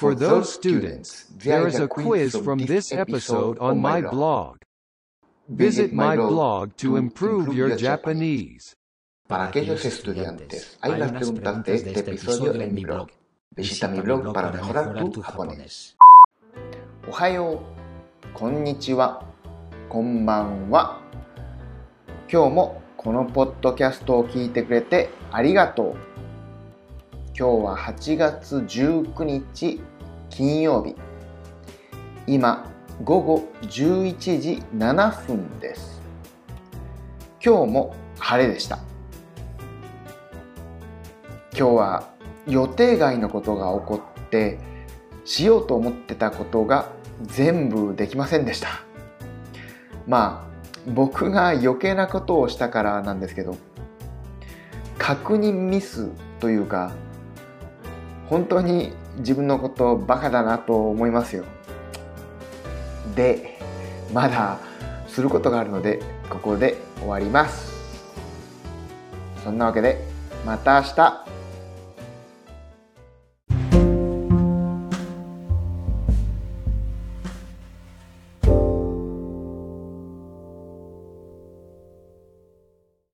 For those students, there is a quiz from this episode on my blog. Visit my blog to improve your Japanese. Para aquellos estudiantes, hay unas preguntas de este episodio en mi blog. Visita mi blog para mejorar tu japonés. おはよう、こんにちは、こんばんは。今日もこのポッドキャストを聞いてくれてありがとう。今日は8月19日金曜日。今午後11時7分です。今日も晴れでした。今日は予定外のことが起こってしようと思ってたことが全部できませんでしたまあ僕が余計なことをしたからなんですけど確認ミスというか本当に自分のことバカだなと思いますよ。でまだすることがあるのでここで終わります。そんなわけでまた明日。